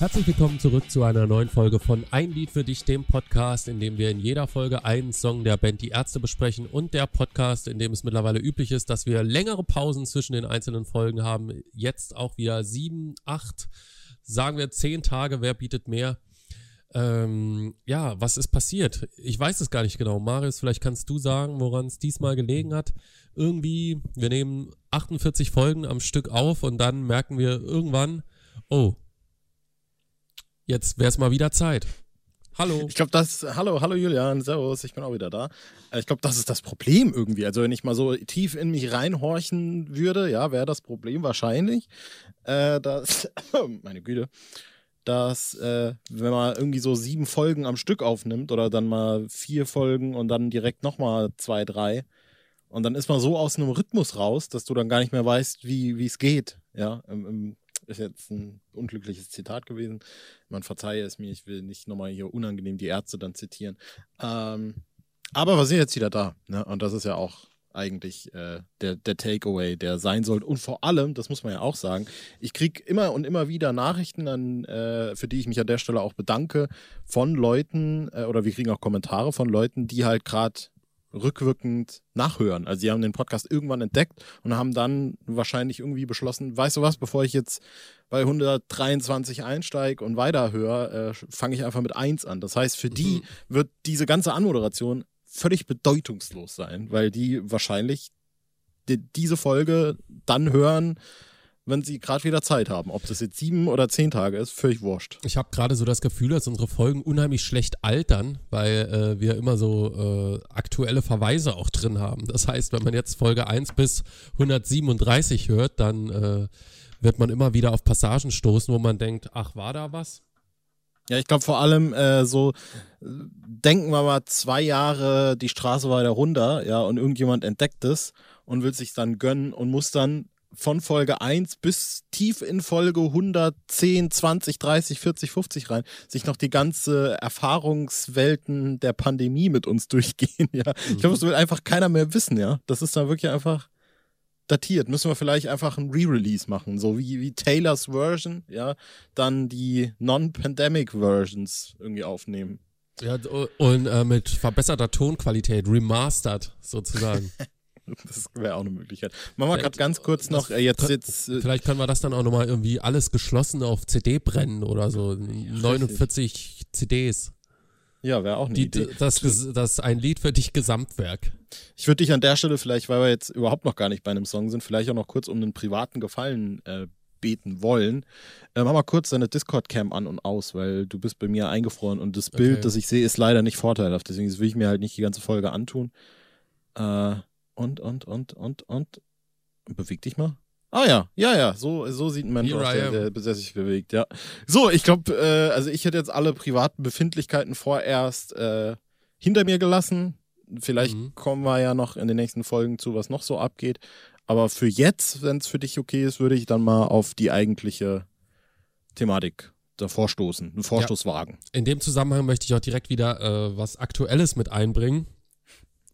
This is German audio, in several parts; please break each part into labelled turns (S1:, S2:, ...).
S1: Herzlich willkommen zurück zu einer neuen Folge von Ein Lied für dich, dem Podcast, in dem wir in jeder Folge einen Song der Band Die Ärzte besprechen und der Podcast, in dem es mittlerweile üblich ist, dass wir längere Pausen zwischen den einzelnen Folgen haben. Jetzt auch wieder sieben, acht, sagen wir zehn Tage, wer bietet mehr. Ähm, ja, was ist passiert? Ich weiß es gar nicht genau. Marius, vielleicht kannst du sagen, woran es diesmal gelegen hat. Irgendwie, wir nehmen 48 Folgen am Stück auf und dann merken wir irgendwann, oh, jetzt wäre es mal wieder Zeit. Hallo.
S2: Ich glaube, das. Hallo, hallo Julian, Servus, ich bin auch wieder da. Äh, Ich glaube, das ist das Problem irgendwie. Also, wenn ich mal so tief in mich reinhorchen würde, ja, wäre das Problem wahrscheinlich, äh, dass. meine Güte. Dass, äh, wenn man irgendwie so sieben Folgen am Stück aufnimmt oder dann mal vier Folgen und dann direkt nochmal zwei, drei. Und dann ist man so aus einem Rhythmus raus, dass du dann gar nicht mehr weißt, wie es geht. Ja, im, im, ist jetzt ein unglückliches Zitat gewesen. Man verzeihe es mir, ich will nicht nochmal hier unangenehm die Ärzte dann zitieren. Ähm, aber wir sind jetzt wieder da. Ne? Und das ist ja auch eigentlich äh, der, der Takeaway, der sein sollte. Und vor allem, das muss man ja auch sagen, ich kriege immer und immer wieder Nachrichten, an, äh, für die ich mich an der Stelle auch bedanke, von Leuten, äh, oder wir kriegen auch Kommentare von Leuten, die halt gerade rückwirkend nachhören. Also sie haben den Podcast irgendwann entdeckt und haben dann wahrscheinlich irgendwie beschlossen, weißt du was, bevor ich jetzt bei 123 einsteige und weiterhöre, äh, fange ich einfach mit 1 an. Das heißt, für die
S1: Mhm.
S2: wird diese ganze Anmoderation völlig bedeutungslos sein, weil die wahrscheinlich die, diese Folge dann hören, wenn sie gerade wieder Zeit haben. Ob das jetzt sieben oder zehn Tage ist, völlig wurscht.
S1: Ich habe gerade so das Gefühl, dass unsere Folgen unheimlich schlecht altern, weil äh, wir immer so äh, aktuelle Verweise auch drin haben. Das heißt, wenn man jetzt Folge 1 bis 137 hört, dann äh, wird man immer wieder auf Passagen stoßen, wo man denkt, ach, war da was?
S2: Ja, ich glaube vor allem äh, so, denken wir mal zwei Jahre die Straße weiter runter, ja, und irgendjemand entdeckt es und will sich dann gönnen und muss dann von Folge 1 bis tief in Folge 110, 20, 30, 40, 50 rein, sich noch die ganze Erfahrungswelten der Pandemie mit uns durchgehen, ja. Ich glaube, das will einfach keiner mehr wissen, ja. Das ist dann wirklich einfach datiert. Müssen wir vielleicht einfach ein Re-Release machen, so wie, wie Taylors Version, ja, dann die Non-Pandemic Versions irgendwie aufnehmen.
S1: Ja, und äh, mit verbesserter Tonqualität, remastered sozusagen.
S2: Das wäre auch eine Möglichkeit. Machen wir gerade ganz kurz noch, äh, jetzt, jetzt, äh,
S1: Vielleicht können wir das dann auch nochmal irgendwie alles geschlossen auf CD brennen oder so. 49 CDs.
S2: ja, wäre auch eine
S1: Die,
S2: Idee.
S1: das, das ein Lied für dich Gesamtwerk.
S2: Ich würde dich an der Stelle vielleicht, weil wir jetzt überhaupt noch gar nicht bei einem Song sind, vielleicht auch noch kurz um einen privaten Gefallen äh, beten wollen. Äh, mach mal kurz deine Discord-Cam an und aus, weil du bist bei mir eingefroren und das Bild,
S1: Okay.
S2: das ich sehe, ist leider nicht vorteilhaft. Deswegen will ich mir halt nicht die ganze Folge antun. Äh, und, und, und, und, und. Beweg dich mal. Ah ja, ja, ja, so, so sieht ein Mensch aus, der, der, der sich bewegt, ja. So, ich glaube, äh, also ich hätte jetzt alle privaten Befindlichkeiten vorerst äh, hinter mir gelassen. Vielleicht
S1: Mhm.
S2: kommen wir ja noch in den nächsten Folgen zu, was noch so abgeht. Aber für jetzt, wenn es für dich okay ist, würde ich dann mal auf die eigentliche Thematik davor stoßen, einen Vorstoß wagen.
S1: In dem Zusammenhang möchte ich auch direkt wieder äh, was Aktuelles mit einbringen,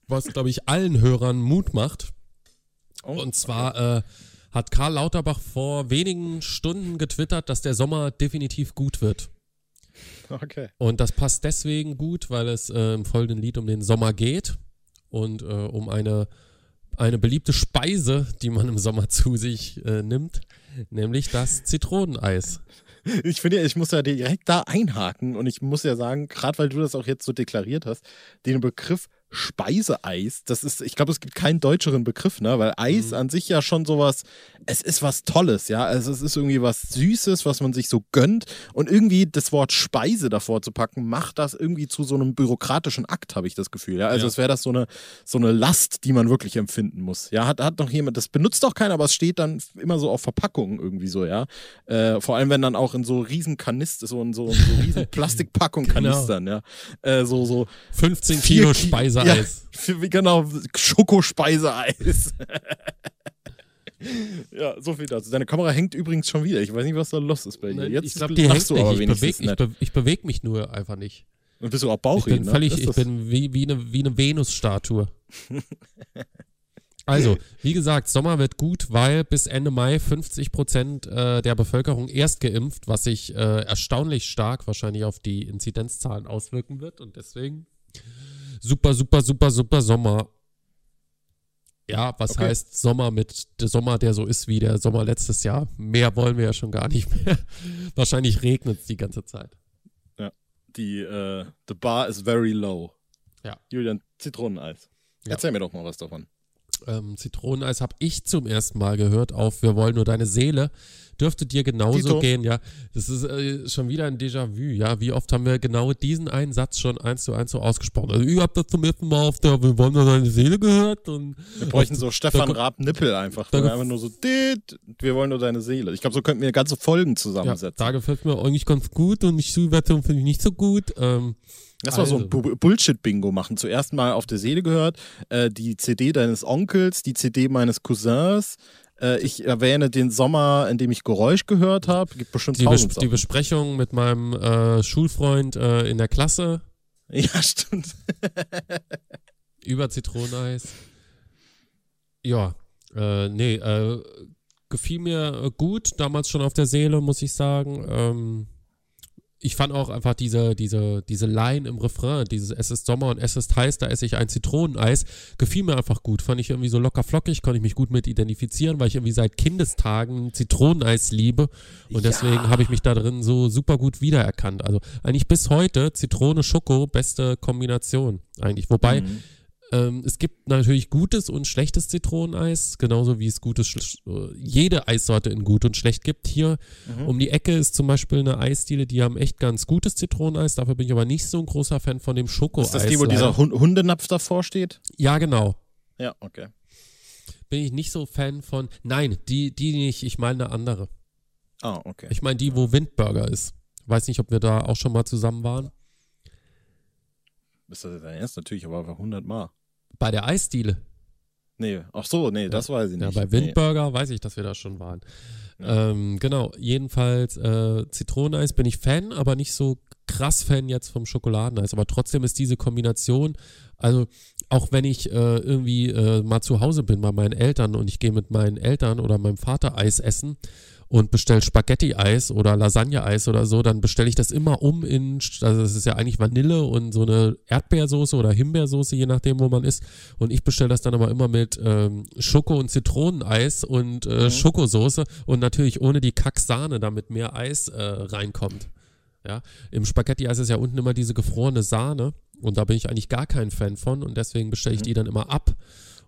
S1: was, glaube ich, allen Hörern Mut macht.
S2: Oh,
S1: Und zwar äh, hat Karl Lauterbach vor wenigen Stunden getwittert, dass der Sommer definitiv gut wird.
S2: Okay.
S1: Und das passt deswegen gut, weil es äh, im folgenden Lied um den Sommer geht und äh, um eine, eine beliebte Speise, die man im Sommer zu sich äh, nimmt, nämlich das Zitroneneis.
S2: Ich finde, ich muss ja direkt da einhaken und ich muss ja sagen, gerade weil du das auch jetzt so deklariert hast, den Begriff Speiseeis, das ist, ich glaube, es gibt keinen deutscheren Begriff, ne? Weil Eis
S1: Mhm.
S2: an sich ja schon sowas, es ist was Tolles, ja. Also es ist irgendwie was Süßes, was man sich so gönnt. Und irgendwie das Wort Speise davor zu packen, macht das irgendwie zu so einem bürokratischen Akt, habe ich das Gefühl. Ja, also
S1: Ja.
S2: es wäre das so eine, so eine Last, die man wirklich empfinden muss. Ja, hat, hat noch jemand, das benutzt doch keiner, aber es steht dann immer so auf Verpackungen irgendwie so, ja. Äh, vor allem, wenn dann auch in so riesen Kanister, so in so, so riesen Plastikpackung Kanistern, ja. Äh, so, so
S1: 15
S2: Vier
S1: Kilo
S2: Ki-
S1: Speiseeis.
S2: Ja, genau, Schokospeiseeis. ja, so viel dazu. Deine Kamera hängt übrigens schon wieder. Ich weiß nicht, was da los ist bei dir. Jetzt
S1: ich glaube, die hängt
S2: du
S1: nicht. Ich bewege ich be ich beweg mich nur einfach nicht.
S2: Und bist du auch
S1: Ich
S2: Bauch
S1: bin
S2: ne?
S1: völlig, ich bin wie, wie eine, wie eine Venus-Statue. Also, wie gesagt, Sommer wird gut, weil bis Ende Mai 50 Prozent äh, der Bevölkerung erst geimpft, was sich äh, erstaunlich stark wahrscheinlich auf die Inzidenzzahlen auswirken wird. Und deswegen super, super, super, super Sommer. Ja, was
S2: Okay.
S1: heißt Sommer mit der Sommer, der so ist wie der Sommer letztes Jahr? Mehr wollen wir ja schon gar nicht mehr. Wahrscheinlich regnet es die ganze Zeit.
S2: Die, äh, the bar is very low.
S1: Ja.
S2: Julian, Zitroneneis.
S1: Ja.
S2: Erzähl mir doch mal was davon.
S1: Ähm, Zitroneneis habe ich zum ersten Mal gehört auf Wir wollen nur deine Seele. Dürfte dir genauso
S2: Dito.
S1: gehen, ja. Das ist äh, schon wieder ein Déjà-vu, ja. Wie oft haben wir genau diesen einen Satz schon eins zu eins so ausgesprochen? Also, ich habe das zum ersten Mal auf der Wir wollen deine Seele gehört und
S2: Wir bräuchten so Stefan Raab Nippel einfach.
S1: da-
S2: einfach nur so, dit, wir wollen nur deine Seele. Ich glaube, so könnten wir ganze Folgen
S1: ja,
S2: zusammensetzen.
S1: da gefällt mir eigentlich ganz gut und die Schulwertung finde ich nicht so gut. Ähm,
S2: Lass mal so ein
S1: Also.
S2: Bu- Bullshit-Bingo machen. Zuerst mal auf der Seele gehört, äh, die CD deines Onkels, die CD meines Cousins. Äh, ich erwähne den Sommer, in dem ich Geräusch gehört habe. Gibt bestimmt
S1: die, Bes
S2: tausend
S1: die
S2: Sachen.
S1: Besprechung mit meinem äh, Schulfreund äh, in der Klasse
S2: Ja, stimmt.
S1: über Zitroneneis. Ja, äh, nee, äh, gefiel mir äh, gut, damals schon auf der Seele, muss ich sagen. Ähm, ich fand auch einfach diese, diese, diese Line im Refrain, dieses Es ist Sommer und es ist heiß, da esse ich ein Zitroneneis, gefiel mir einfach gut. Fand ich irgendwie so locker flockig, konnte ich mich gut mit identifizieren, weil ich irgendwie seit Kindestagen Zitroneneis liebe und deswegen habe ich mich da drin so super gut wiedererkannt. Also eigentlich bis heute Zitrone, Schoko, beste Kombination eigentlich. Wobei,
S2: Mhm.
S1: Ähm, es gibt natürlich gutes und schlechtes Zitroneneis, genauso wie es gutes, äh, jede Eissorte in gut und schlecht gibt. Hier
S2: Mhm.
S1: um die Ecke ist zum Beispiel eine Eisdiele, die haben echt ganz gutes Zitroneneis. Dafür bin ich aber nicht so ein großer Fan von dem Schokoeis.
S2: Ist das die, wo dieser Hund Hundenapf davor steht?
S1: Ja, genau.
S2: Ja, okay.
S1: Bin ich nicht so Fan von. Nein, die, die nicht. Ich meine eine andere.
S2: Ah, okay.
S1: Ich meine die, wo Windburger ist. Weiß nicht, ob wir da auch schon mal zusammen waren.
S2: Ist das jetzt dein Ernst? Natürlich, aber einfach 100 Mal.
S1: Bei der Eisdiele.
S2: Nee, ach so, nee, das weiß ich
S1: Ja,
S2: nicht.
S1: bei
S2: nee.
S1: Windburger weiß ich, dass wir da schon waren.
S2: Ja.
S1: Ähm, genau, jedenfalls äh, Zitroneneis bin ich Fan, aber nicht so krass Fan jetzt vom Schokoladeneis. Aber trotzdem ist diese Kombination, also auch wenn ich äh, irgendwie äh, mal zu Hause bin bei meinen Eltern und ich gehe mit meinen Eltern oder meinem Vater Eis essen und bestelle Spaghetti-Eis oder Lasagne-Eis oder so, dann bestelle ich das immer um in, also das ist ja eigentlich Vanille und so eine Erdbeersoße oder Himbeersoße, je nachdem, wo man ist. Und ich bestelle das dann aber immer mit ähm, Schoko- und Zitroneneis und äh,
S2: Mhm.
S1: Schokosoße und natürlich ohne die Kacksahne, damit mehr Eis äh, reinkommt. Ja, im Spaghetti-Eis ist ja unten immer diese gefrorene Sahne und da bin ich eigentlich gar kein Fan von und deswegen bestelle ich
S2: Mhm.
S1: die dann immer ab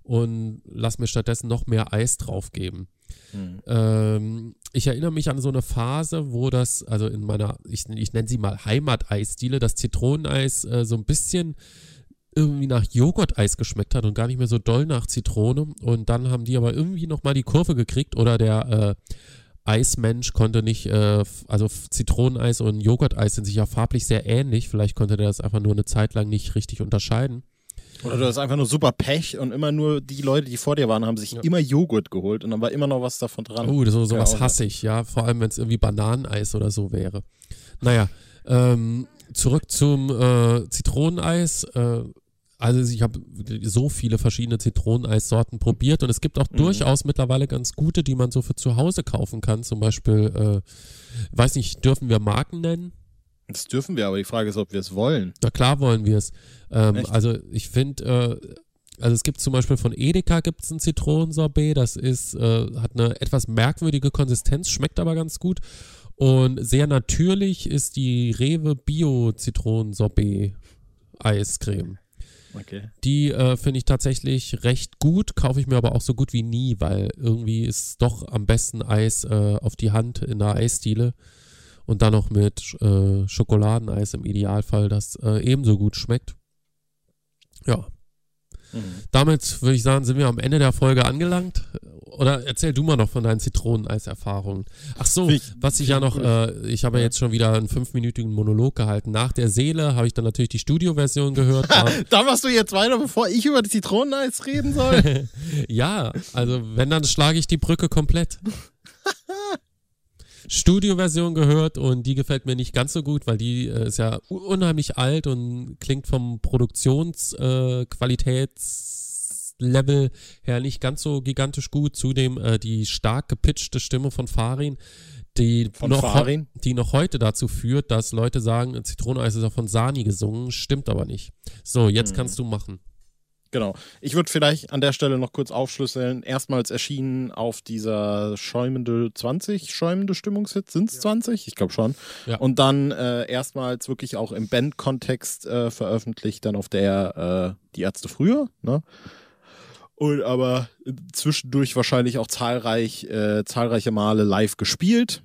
S1: und lass mir stattdessen noch mehr Eis draufgeben.
S2: Mhm.
S1: Ähm, ich erinnere mich an so eine Phase, wo das, also in meiner, ich, ich nenne sie mal Heimateisdiele, das Zitroneneis äh, so ein bisschen irgendwie nach Joghurteis geschmeckt hat und gar nicht mehr so doll nach Zitrone. Und dann haben die aber irgendwie nochmal die Kurve gekriegt oder der äh, Eismensch konnte nicht, äh, also Zitroneneis und Joghurteis sind sich ja farblich sehr ähnlich. Vielleicht konnte der das einfach nur eine Zeit lang nicht richtig unterscheiden.
S2: Oder du hast einfach nur super Pech und immer nur die Leute, die vor dir waren, haben sich
S1: Ja.
S2: immer Joghurt geholt und dann war immer noch was davon dran.
S1: Oh, so,
S2: Ja,
S1: sowas
S2: auch,
S1: hasse ich, ja. Vor allem, wenn es irgendwie Bananeneis oder so wäre. Naja, ähm, zurück zum äh, Zitroneneis. Äh, also ich habe so viele verschiedene Zitroneneissorten probiert und es gibt auch
S2: Mhm.
S1: durchaus mittlerweile ganz gute, die man so für zu Hause kaufen kann. Zum Beispiel, äh, weiß nicht, dürfen wir Marken nennen?
S2: Das dürfen wir, aber die Frage ist, ob wir es wollen.
S1: Na klar wollen wir es. Ähm, also ich finde, äh, also es gibt zum Beispiel von Edeka gibt es ein Zitronensorbet, das ist, äh, hat eine etwas merkwürdige Konsistenz, schmeckt aber ganz gut. Und sehr natürlich ist die Rewe Bio Zitronensorbet Eiscreme.
S2: Okay.
S1: Die äh, finde ich tatsächlich recht gut, kaufe ich mir aber auch so gut wie nie, weil irgendwie ist doch am besten Eis äh, auf die Hand in der Eisdiele und dann noch mit äh, Schokoladeneis im Idealfall, das äh, ebenso gut schmeckt. Ja,
S2: Mhm.
S1: damit würde ich sagen, sind wir am Ende der Folge angelangt. Oder erzähl du mal noch von deinen Zitroneneis-Erfahrungen. Ach so,
S2: ich-
S1: was ich ja noch, äh, ich habe ja jetzt schon wieder einen fünfminütigen Monolog gehalten. Nach der Seele habe ich dann natürlich die Studioversion gehört.
S2: Da machst du jetzt weiter, bevor ich über die Zitroneneis reden soll?
S1: ja, also wenn, dann schlage ich die Brücke komplett. Studioversion gehört und die gefällt mir nicht ganz so gut, weil die äh, ist ja unheimlich alt und klingt vom Produktionsqualitätsding äh, her nicht ganz so gigantisch gut. Zudem äh, die stark gepitchte Stimme von Farin, die
S2: Von
S1: noch,
S2: Farin?
S1: die noch heute dazu führt, dass Leute sagen, Zitroneneis ist auch von Sani gesungen, stimmt aber nicht. So, jetzt
S2: Hm.
S1: kannst du machen.
S2: Genau. Ich würde vielleicht an der Stelle noch kurz aufschlüsseln. Erstmals erschienen auf dieser schäumende 20, schäumende Stimmungshit. Sind es 20? Ich glaube schon.
S1: Ja.
S2: Und dann äh, erstmals wirklich auch im Band-Kontext äh, veröffentlicht, dann auf der äh, Die Ärzte früher. Ne? Und aber zwischendurch wahrscheinlich auch zahlreich, äh, zahlreiche Male live gespielt.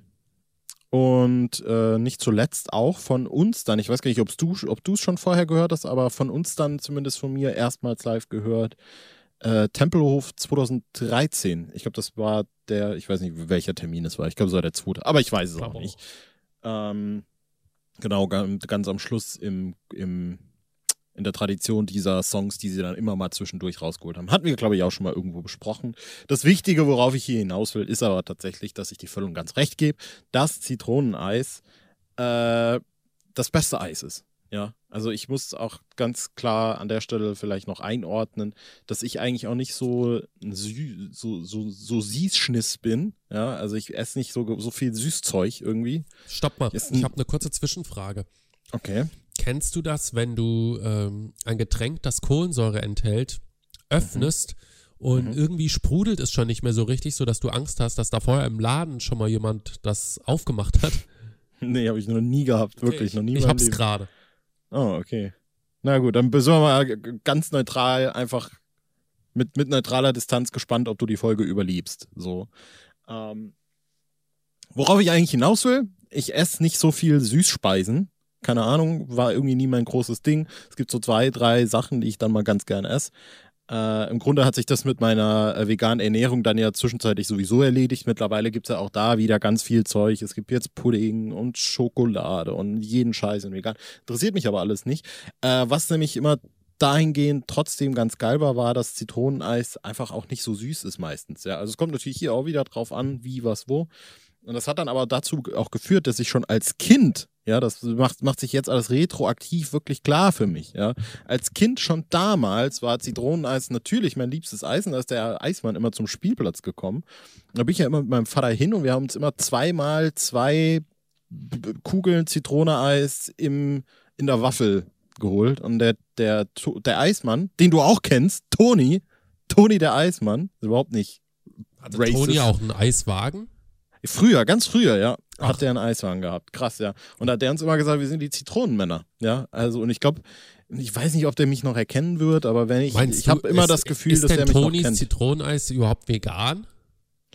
S2: Und äh, nicht zuletzt auch von uns dann, ich weiß gar nicht, ob's du, ob du es schon vorher gehört hast, aber von uns dann zumindest von mir erstmals live gehört. Äh, Tempelhof 2013. Ich glaube, das war der, ich weiß nicht, welcher Termin es war. Ich glaube, es war der zweite, aber ich weiß es auch
S1: Glaube
S2: nicht. Ähm, genau, ganz, ganz am Schluss im, im, in der Tradition dieser Songs, die sie dann immer mal zwischendurch rausgeholt haben. Hatten wir, glaube ich, auch schon mal irgendwo besprochen. Das Wichtige, worauf ich hier hinaus will, ist aber tatsächlich, dass ich die Füllung ganz recht gebe, dass Zitroneneis äh, das beste Eis ist. Ja, also ich muss auch ganz klar an der Stelle vielleicht noch einordnen, dass ich eigentlich auch nicht so ein Sü so so so Süßschniss bin. Ja, also ich esse nicht so so viel Süßzeug irgendwie.
S1: Stopp mal, ich habe eine kurze Zwischenfrage.
S2: Okay.
S1: Kennst du das, wenn du ähm, ein Getränk, das Kohlensäure enthält, öffnest und
S2: Mhm.
S1: irgendwie sprudelt es schon nicht mehr so richtig, sodass du Angst hast, dass da vorher im Laden schon mal jemand das aufgemacht hat?
S2: Nee, habe ich noch nie gehabt, wirklich
S1: ich,
S2: noch nie.
S1: Ich hab's gerade.
S2: Oh, okay. Na gut, dann sind wir mal ganz neutral, einfach mit, mit neutraler Distanz gespannt, ob du die Folge überlebst. So. Ähm, worauf ich eigentlich hinaus will, ich esse nicht so viel Süßspeisen. Keine Ahnung, war irgendwie nie mein großes Ding. Es gibt so zwei, drei Sachen, die ich dann mal ganz gern esse. Äh, Im Grunde hat sich das mit meiner äh, veganen Ernährung dann ja zwischenzeitlich sowieso erledigt. Mittlerweile gibt es ja auch da wieder ganz viel Zeug. Es gibt jetzt Pudding und Schokolade und jeden Scheiß in vegan. Interessiert mich aber alles nicht. Äh, was nämlich immer dahingehend trotzdem ganz geil war, war, dass Zitroneneis einfach auch nicht so süß ist meistens. Ja, also es kommt natürlich hier auch wieder drauf an, wie, was, wo. Und das hat dann aber dazu auch geführt, dass ich schon als Kind, ja, das macht, macht sich jetzt alles retroaktiv wirklich klar für mich, ja. Als Kind schon damals war Zitroneneis natürlich mein liebstes Eis und da ist der Eismann immer zum Spielplatz gekommen. Da bin ich ja immer mit meinem Vater hin und wir haben uns immer zweimal zwei Kugeln Zitroneeis im, in der Waffel geholt. Und der, der, der Eismann, den du auch kennst, Toni, Toni der Eismann, ist überhaupt nicht
S1: Hatte
S2: Racist.
S1: Toni auch einen Eiswagen?
S2: Früher, ganz früher, ja,
S1: Ach.
S2: hat der einen Eiswagen gehabt. Krass, ja. Und da hat der uns immer gesagt, wir sind die Zitronenmänner. Ja, also und ich glaube, ich weiß nicht, ob der mich noch erkennen wird, aber wenn ich,
S1: Meinst
S2: ich habe immer
S1: ist-
S2: das Gefühl,
S1: ist
S2: dass der mich noch
S1: Tonis
S2: kennt.
S1: Zitroneneis überhaupt vegan?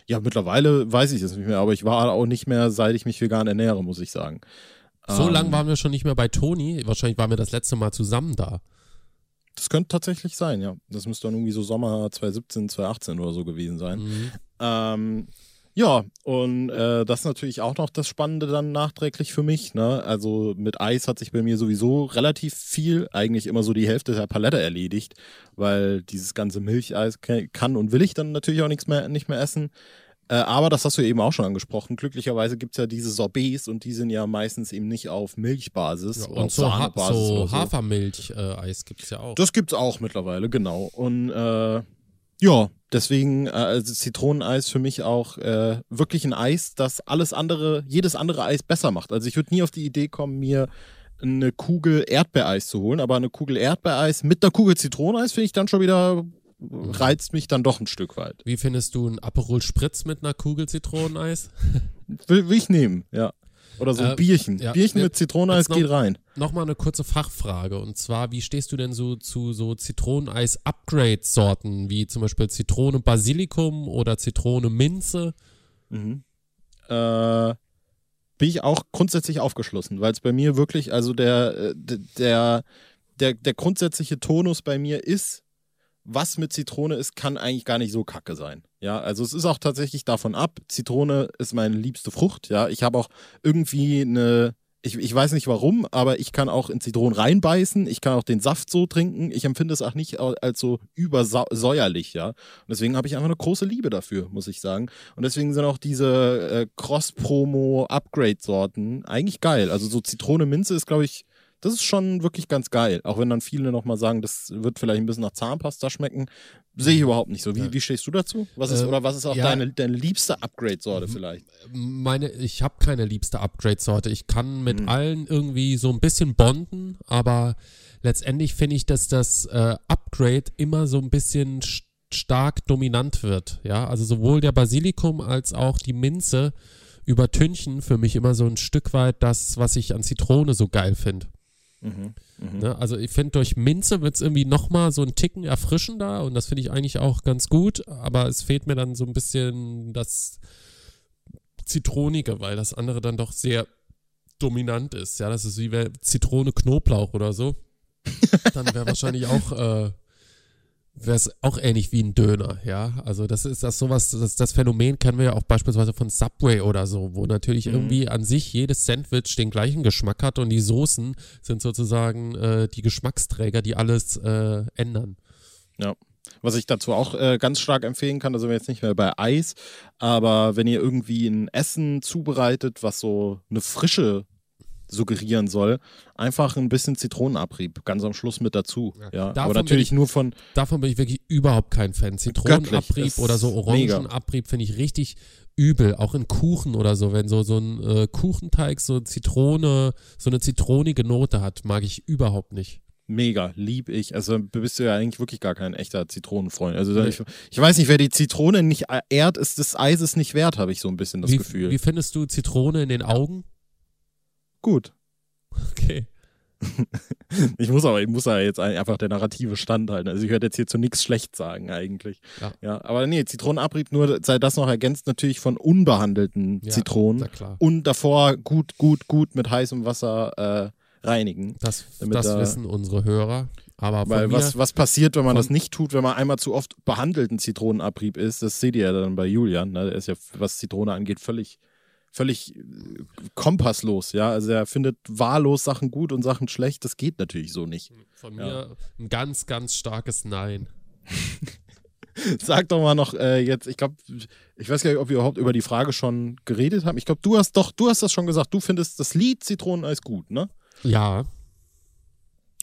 S2: Ja, mittlerweile weiß ich es nicht mehr, aber ich war auch nicht mehr, seit ich mich vegan ernähre, muss ich sagen.
S1: So
S2: Ähm,
S1: lang waren wir schon nicht mehr bei Toni. Wahrscheinlich waren wir das letzte Mal zusammen da.
S2: Das könnte tatsächlich sein, ja. Das müsste dann irgendwie so Sommer 2017, 2018 oder so gewesen sein.
S1: Mhm.
S2: Ähm, ja, und äh, das ist natürlich auch noch das Spannende dann nachträglich für mich. Ne? Also mit Eis hat sich bei mir sowieso relativ viel, eigentlich immer so die Hälfte der Palette erledigt, weil dieses ganze Milcheis kann und will ich dann natürlich auch nichts mehr, nicht mehr essen. Äh, aber das hast du eben auch schon angesprochen. Glücklicherweise gibt es ja diese Sorbets und die sind ja meistens eben nicht auf Milchbasis
S1: Ja, und so, ha so
S2: so.
S1: Hafermilch-Eis gibt es ja auch.
S2: Das gibt's auch mittlerweile, genau. Und äh, ja, deswegen äh, also Zitroneneis für mich auch äh, wirklich ein Eis, das alles andere, jedes andere Eis besser macht. Also ich würde nie auf die Idee kommen, mir eine Kugel Erdbeereis zu holen, aber eine Kugel Erdbeereis mit einer Kugel Zitroneneis finde ich dann schon wieder reizt mich dann doch ein Stück weit.
S1: Wie findest du ein Aperol Spritz mit einer Kugel Zitroneneis?
S2: Will, will ich nehmen, ja. Oder so ein
S1: Äh,
S2: Bierchen.
S1: ja,
S2: Bierchen
S1: wir-
S2: mit Zitroneneis
S1: noch-
S2: geht rein.
S1: Nochmal eine kurze Fachfrage. Und zwar, wie stehst du denn so zu so Zitroneneis-Upgrade-Sorten, wie zum Beispiel Zitrone Basilikum oder Zitrone Minze?
S2: Mhm. Äh, bin ich auch grundsätzlich aufgeschlossen, weil es bei mir wirklich, also der, äh, der, der, der grundsätzliche Tonus bei mir ist, was mit Zitrone ist, kann eigentlich gar nicht so kacke sein. Ja, also es ist auch tatsächlich davon ab. Zitrone ist meine liebste Frucht. Ja, ich habe auch irgendwie eine, ich, ich weiß nicht warum, aber ich kann auch in Zitronen reinbeißen. Ich kann auch den Saft so trinken. Ich empfinde es auch nicht als so übersäuerlich. Ja, und deswegen habe ich einfach eine große Liebe dafür, muss ich sagen. Und deswegen sind auch diese äh, Cross-Promo-Upgrade-Sorten eigentlich geil. Also so Zitrone-Minze ist, glaube ich, das ist schon wirklich ganz geil. Auch wenn dann viele nochmal sagen, das wird vielleicht ein bisschen nach Zahnpasta schmecken. Sehe ich überhaupt nicht so. Wie,
S1: Ja.
S2: wie stehst du dazu? Was ist,
S1: Äh,
S2: oder was ist auch
S1: ja.
S2: deine, deine liebste Upgrade-Sorte vielleicht?
S1: Meine, ich habe keine liebste Upgrade-Sorte. Ich kann mit
S2: Mhm.
S1: allen irgendwie so ein bisschen bonden, aber letztendlich finde ich, dass das äh, Upgrade immer so ein bisschen st- stark dominant wird. Ja, also sowohl der Basilikum als auch die Minze übertünchen für mich immer so ein Stück weit das, was ich an Zitrone so geil finde.
S2: Mhm. Mhm.
S1: Ne? Also ich finde, durch Minze wird es irgendwie nochmal so ein Ticken erfrischender und das finde ich eigentlich auch ganz gut, aber es fehlt mir dann so ein bisschen das Zitronige, weil das andere dann doch sehr dominant ist. Ja, das ist wie Zitrone Knoblauch oder so. Dann wäre wahrscheinlich auch, äh, wäre es auch ähnlich wie ein Döner, ja. Also das ist das sowas, das, das Phänomen kennen wir ja auch beispielsweise von Subway oder so, wo natürlich
S2: Mhm.
S1: irgendwie an sich jedes Sandwich den gleichen Geschmack hat und die Soßen sind sozusagen äh, die Geschmacksträger, die alles äh, ändern.
S2: Was ich dazu auch äh, ganz stark empfehlen kann, da sind wir jetzt nicht mehr bei Eis, aber wenn ihr irgendwie ein Essen zubereitet, was so eine Frische suggerieren soll, einfach ein bisschen Zitronenabrieb ganz am Schluss mit dazu.
S1: Ja.
S2: Ja,
S1: Davon
S2: aber
S1: bin
S2: natürlich
S1: ich-
S2: nur von,
S1: Davon bin ich wirklich überhaupt kein Fan. Zitronenabrieb oder so. Orangenabrieb finde ich richtig übel. Auch in Kuchen oder so, wenn so, so ein äh, Kuchenteig so Zitrone, so eine zitronige Note hat, mag ich überhaupt nicht.
S2: Mega, lieb ich. Also bist du ja eigentlich wirklich gar kein echter Zitronenfreund. Also
S1: Nee.
S2: ich, ich weiß nicht, wer die Zitrone nicht ehrt, ist des Eises nicht wert, habe ich so ein bisschen das
S1: wie,
S2: Gefühl.
S1: wie findest du Zitrone in den Augen?
S2: Gut.
S1: Okay.
S2: Ich muss aber, ich muss ja jetzt ein- einfach der Narrative standhalten. Also ich werde jetzt hier zu nichts schlecht sagen eigentlich.
S1: Ja.
S2: ja aber nee, Zitronenabrieb nur sei das noch ergänzt natürlich von unbehandelten
S1: Ja,
S2: Zitronen und davor gut, gut, gut mit heißem Wasser äh, reinigen.
S1: Das, das
S2: da-
S1: wissen unsere Hörer. Aber
S2: Weil
S1: mir,
S2: was, was passiert, wenn man das nicht tut, wenn man einmal zu oft behandelten Zitronenabrieb ist, das seht ihr ja dann bei Julian. Ne? Der ist ja, was Zitrone angeht, völlig, völlig äh, kompasslos. Ja, also er findet wahllos Sachen gut und Sachen schlecht. Das geht natürlich so nicht.
S1: von
S2: Ja.
S1: mir ein ganz, ganz starkes Nein.
S2: Sag doch mal noch äh, jetzt, ich glaube, ich weiß gar nicht, ob wir überhaupt über die Frage schon geredet haben. Ich glaube, du hast doch, du hast das schon gesagt. Du findest das Lied Zitroneneis gut, ne?
S1: Ja,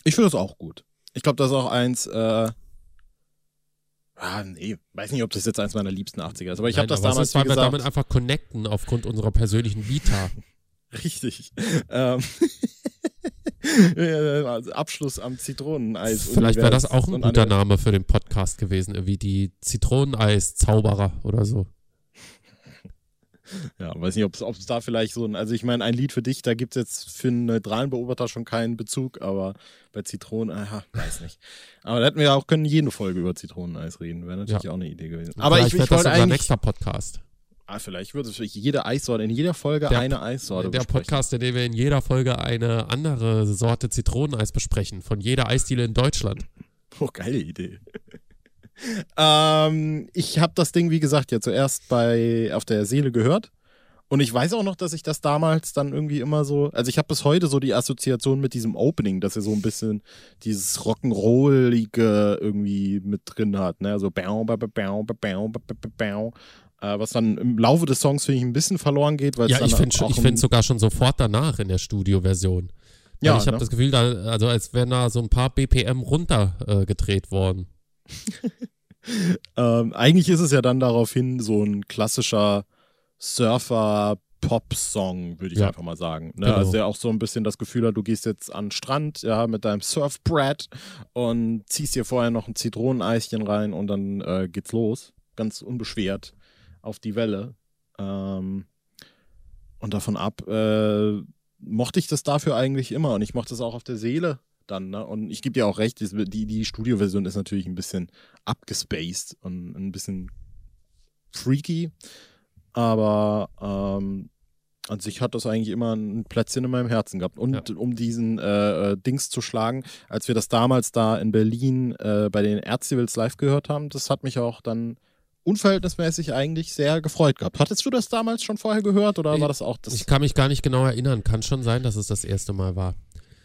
S2: Ich finde das auch gut. Ich glaube, das ist auch eins, äh, ah, nee, weiß nicht, ob das jetzt eins meiner liebsten 80er ist, aber ich habe das damals,
S1: ist, weil
S2: wie
S1: wir
S2: gesagt,
S1: damit einfach connecten aufgrund unserer persönlichen Vita.
S2: richtig. Ähm, äh, also Abschluss am Zitroneneis.
S1: Vielleicht wäre das auch ein guter Name für den Podcast gewesen, irgendwie die Zitroneneis-Zauberer oder so.
S2: Ja, weiß nicht, ob es da vielleicht so ein, also ich meine, ein Lied für dich, da gibt es jetzt für einen neutralen Beobachter schon keinen Bezug, aber bei Zitronen, aha, weiß nicht. Aber da hätten wir ja auch können jede Folge über Zitroneneis reden, wäre natürlich
S1: Ja.
S2: auch eine Idee gewesen. Aber
S1: Vielleicht
S2: ich, ich
S1: das
S2: wollte eigentlich,
S1: nächster Podcast.
S2: ah, vielleicht wird es für jede Eissorte, in jeder Folge
S1: Der-
S2: eine Eissorte
S1: Der
S2: besprechen.
S1: Podcast, in dem wir in jeder Folge eine andere Sorte Zitroneneis besprechen, von jeder Eisdiele in Deutschland.
S2: Oh, geile Idee. Ähm, ich habe das Ding, wie gesagt, ja zuerst bei auf der Seele gehört. Und ich weiß auch noch, dass ich das damals dann irgendwie immer so, also ich habe bis heute so die Assoziation mit diesem Opening, dass er so ein bisschen dieses Rock'n'Rollige irgendwie mit drin hat, ne? So bau, bau, bau, bau, bau, bau, bau, bau. Äh, was dann im Laufe des Songs, finde ich, ein bisschen verloren geht, weil es
S1: Ja, ich finde ich
S2: ein-
S1: find sogar schon sofort danach in der Studioversion.
S2: Ja,
S1: ich habe
S2: ne?
S1: das Gefühl, da, also als wären da so ein paar BPM runtergedreht äh, worden.
S2: Ähm, eigentlich ist es ja dann daraufhin so ein klassischer Surfer-Pop-Song, würde ich
S1: Ja.
S2: einfach mal sagen. Ne?
S1: Genau.
S2: Also der auch so ein bisschen das Gefühl hat, du gehst jetzt an den Strand, ja, mit deinem Surfbrett und ziehst dir vorher noch ein Zitroneneischen rein und dann äh, geht's los. Ganz unbeschwert auf die Welle. Ähm, und davon ab äh, mochte ich das dafür eigentlich immer und ich mochte das auch auf der Seele dann, ne? Und ich gebe dir auch recht, die, die, Studioversion ist natürlich ein bisschen abgespaced und ein bisschen freaky, aber ähm, an sich hat das eigentlich immer ein Plätzchen in meinem Herzen gehabt. Und
S1: Ja.
S2: um diesen äh, äh, Dings zu schlagen, als wir das damals da in Berlin äh, bei den Erzcivils live gehört haben, das hat mich auch dann unverhältnismäßig eigentlich sehr gefreut gehabt. Hattest du das damals schon vorher gehört oder
S1: Ich-
S2: war das auch das?
S1: Ich kann mich gar nicht genau erinnern. Kann schon sein, dass es das erste Mal war.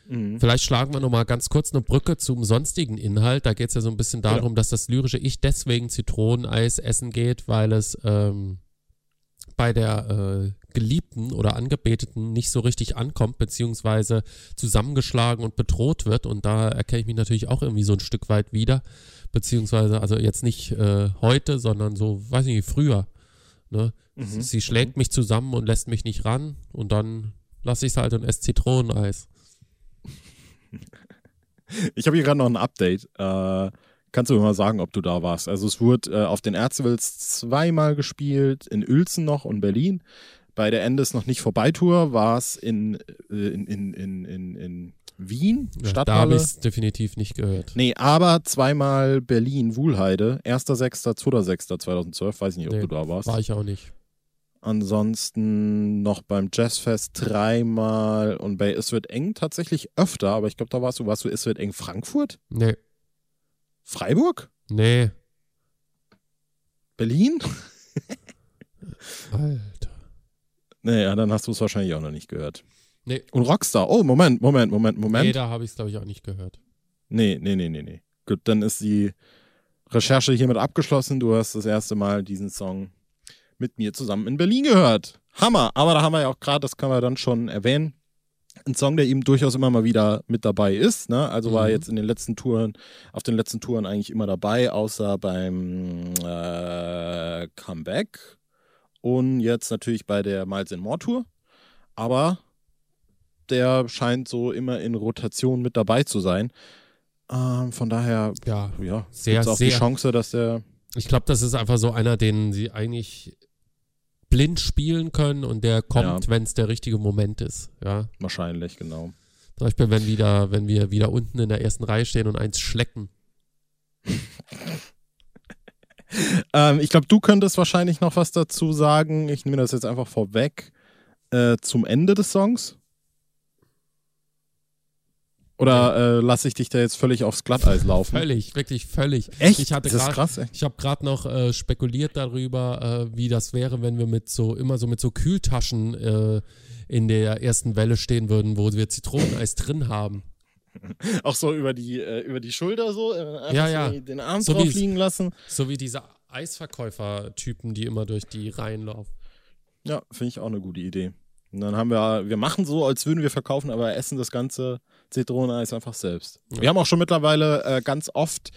S2: Mhm.
S1: Vielleicht schlagen wir nochmal ganz kurz eine Brücke zum sonstigen Inhalt. Da geht es ja so ein bisschen darum,
S2: Genau.
S1: dass das lyrische Ich deswegen Zitroneneis essen geht, weil es ähm, bei der äh, Geliebten oder Angebeteten nicht so richtig ankommt, beziehungsweise zusammengeschlagen und bedroht wird. Und da erkenne ich mich natürlich auch irgendwie so ein Stück weit wieder. Beziehungsweise, also jetzt nicht äh, heute, sondern so, weiß ich nicht, früher. Ne?
S2: Mhm.
S1: Sie schlägt mich zusammen und lässt mich nicht ran und dann lasse ich es halt und esse Zitroneneis.
S2: Ich habe hier gerade noch ein Update. Äh, kannst du mir mal sagen, ob du da warst? Also es wurde äh, auf den Ärztewils zweimal gespielt, in Uelzen noch und Berlin. Bei der Endes noch nicht Vorbei-Tour war es in, äh, in, in, in, in, in Wien,
S1: Ja, da habe
S2: Stadthalle.
S1: ich es definitiv nicht gehört.
S2: Nee, aber zweimal Berlin, Wuhlheide, 1.6., 2.6.2012, weiß ich nicht, ob
S1: Nee,
S2: du da warst.
S1: War ich auch nicht.
S2: Ansonsten noch beim Jazzfest dreimal und bei Es wird eng tatsächlich öfter, aber ich glaube, da warst du, warst du Es wird eng Frankfurt?
S1: Nee,
S2: Freiburg?
S1: nee.
S2: Berlin?
S1: Alter.
S2: Naja, dann hast du es wahrscheinlich auch noch nicht gehört.
S1: Nee.
S2: Und Rockstar, oh, Moment, Moment, Moment, Moment.
S1: Nee, da habe ich es, glaube ich, auch nicht gehört.
S2: Nee, nee, nee, nee, nee. Gut, dann ist die Recherche hiermit abgeschlossen. Du hast das erste Mal diesen Song mit mir zusammen in Berlin gehört. Hammer. Aber da haben wir ja auch gerade, das können wir dann schon erwähnen, ein Song, der eben durchaus immer mal wieder mit dabei ist. Ne? Also war
S1: Mhm.
S2: jetzt in den letzten Touren, auf den letzten Touren eigentlich immer dabei, außer beim äh, Comeback und jetzt natürlich bei der Miles in More Tour. Aber der scheint so immer in Rotation mit dabei zu sein. Ähm, von daher,
S1: Ja,
S2: ja,
S1: Sehr,
S2: auch die
S1: sehr.
S2: Chance, dass der.
S1: ich glaube, das ist einfach so einer, den sie eigentlich blind spielen können und der kommt,
S2: Ja.
S1: wenn es der richtige Moment ist. Ja.
S2: Wahrscheinlich, genau.
S1: Zum Beispiel, wenn, wieder, wenn wir wieder unten in der ersten Reihe stehen und eins schlecken.
S2: Ähm, ich glaube, du könntest wahrscheinlich noch was dazu sagen. Ich nehme das jetzt einfach vorweg. Äh, zum Ende des Songs. Oder äh, lasse ich dich da jetzt völlig aufs Glatteis laufen?
S1: Völlig, wirklich völlig.
S2: Echt?
S1: Ich hatte
S2: das ist
S1: grad-
S2: krass, ey.
S1: Ich habe gerade noch äh, spekuliert darüber, äh, wie das wäre, wenn wir mit so immer so mit so Kühltaschen äh, in der ersten Welle stehen würden, wo wir Zitroneneis drin haben.
S2: Auch so über die, äh, über die Schulter so, äh,
S1: Ja, ja.
S2: den Arm
S1: So
S2: drauf liegen lassen.
S1: So wie diese Eisverkäufer-Typen, die immer durch die Reihen laufen.
S2: Ja, finde ich auch eine gute Idee. Und dann haben wir, wir machen so, als würden wir verkaufen, aber essen das ganze Zitroneneis einfach selbst.
S1: Ja.
S2: Wir haben auch schon mittlerweile äh, ganz oft,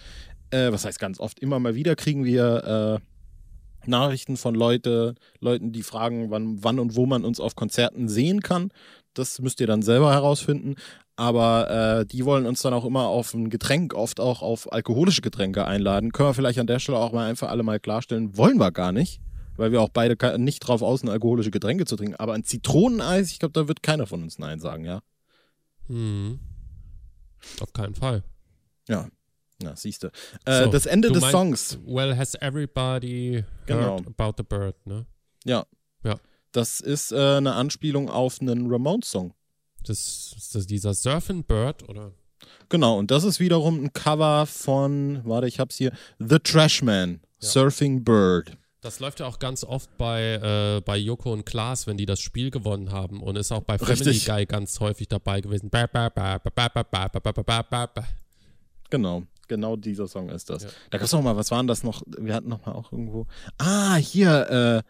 S2: äh, was heißt ganz oft, immer mal wieder kriegen wir äh, Nachrichten von Leute, Leuten, die fragen, wann, wann und wo man uns auf Konzerten sehen kann. Das müsst ihr dann selber herausfinden. Aber äh, die wollen uns dann auch immer auf ein Getränk, oft auch auf alkoholische Getränke einladen. Können wir vielleicht an der Stelle auch mal einfach alle mal klarstellen, wollen wir gar nicht weil wir auch beide nicht drauf sind, alkoholische Getränke zu trinken. Aber ein Zitroneneis, ich glaube, da wird keiner von uns Nein sagen, ja.
S1: Hm. Auf keinen Fall.
S2: Ja, na, siehst du. Äh,
S1: So,
S2: das Ende des
S1: meinst-
S2: Songs,
S1: Well, has everybody
S2: Genau.
S1: heard about the bird, ne?
S2: das ist äh, eine Anspielung auf einen Ramones-Song.
S1: Das ist das dieser Surfing Bird, oder?
S2: Genau, und das ist wiederum ein Cover von, warte, ich hab's hier, The Trashman,
S1: Ja.
S2: Surfing Bird.
S1: Das läuft ja auch ganz oft bei, äh, bei Joko und Klaas, wenn die das Spiel gewonnen haben und ist auch bei Family Guy ganz häufig dabei gewesen.
S2: Genau, genau dieser Song ist das.
S1: Ja.
S2: Da gab es noch mal, was waren das noch? Wir hatten noch mal auch irgendwo. Ah, hier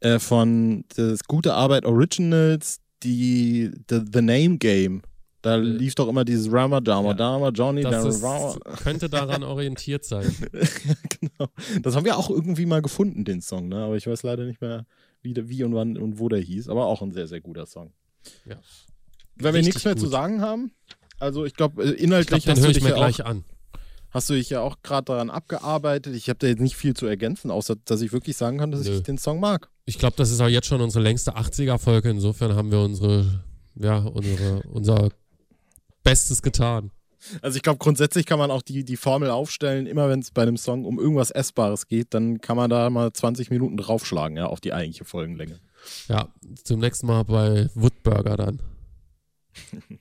S2: äh, äh, von das gute Arbeit Originals, die the, the Name Game. Da lief doch immer dieses Rama Dama
S1: Ja.
S2: Dama Johnny
S1: Das
S2: Dama
S1: ist, könnte daran orientiert sein.
S2: genau. Das haben wir auch irgendwie mal gefunden, den Song, ne? Aber ich weiß leider nicht mehr, wie, wie und wann und wo der hieß. Aber auch ein sehr, sehr guter Song.
S1: Ja.
S2: Wenn wir
S1: Richtig
S2: nichts mehr
S1: gut.
S2: zu sagen haben, also ich glaube, äh,
S1: Ich
S2: inhaltlich
S1: den
S2: hast, du
S1: höre ich
S2: dich
S1: mir
S2: ja auch,
S1: gleich an.
S2: hast du dich ja auch gerade daran abgearbeitet. Ich habe da jetzt nicht viel zu ergänzen, außer dass ich wirklich sagen kann, dass
S1: Nö.
S2: ich den Song mag.
S1: Ich glaube, das ist auch jetzt schon unsere längste 80er-Folge. Insofern haben wir unsere, ja, unsere, unser Bestes getan.
S2: Also ich glaube, grundsätzlich kann man auch die, die Formel aufstellen, immer wenn es bei einem Song um irgendwas Essbares geht, dann kann man da mal 20 Minuten draufschlagen, ja, auf die eigentliche Folgenlänge.
S1: Ja, zum nächsten Mal bei Woodburger dann.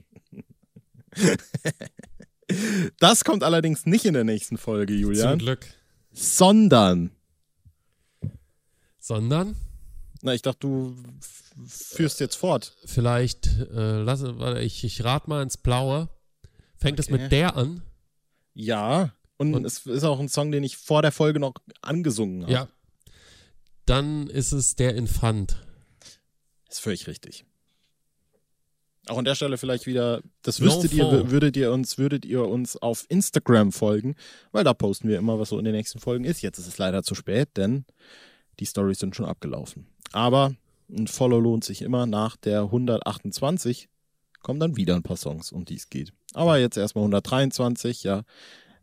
S2: Das kommt allerdings nicht in der nächsten Folge,
S1: Zum
S2: Julian,
S1: Glück.
S2: sondern,
S1: Sondern
S2: na, ich dachte, du führst jetzt fort.
S1: vielleicht, äh, lass, ich, ich rate mal ins Blaue. Fängt es
S2: Okay.
S1: mit der an?
S2: Ja, und,
S1: Und-
S2: es ist auch ein Song, den ich vor der Folge noch angesungen habe.
S1: Ja. Dann ist es der Infant.
S2: ist völlig richtig. Auch an der Stelle vielleicht wieder, das
S1: No
S2: wüsstet ihr,
S1: Fond.
S2: würdet ihr uns, würdet ihr uns auf Instagram folgen, weil da posten wir immer, was so in den nächsten Folgen ist. Jetzt ist es leider zu spät, denn die Stories sind schon abgelaufen. Aber ein Follow lohnt sich immer. Nach der 128 kommen dann wieder ein paar Songs, um die es geht. Aber jetzt erstmal 123, ja.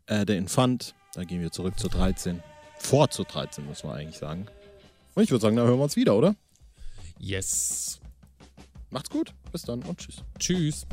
S2: Äh, der Infant, da gehen wir zurück zu 13. Vor zu 13, muss man eigentlich sagen. Und ich würde sagen, da hören wir uns wieder, oder?
S1: Yes.
S2: Macht's gut, bis dann und tschüss.
S1: Tschüss.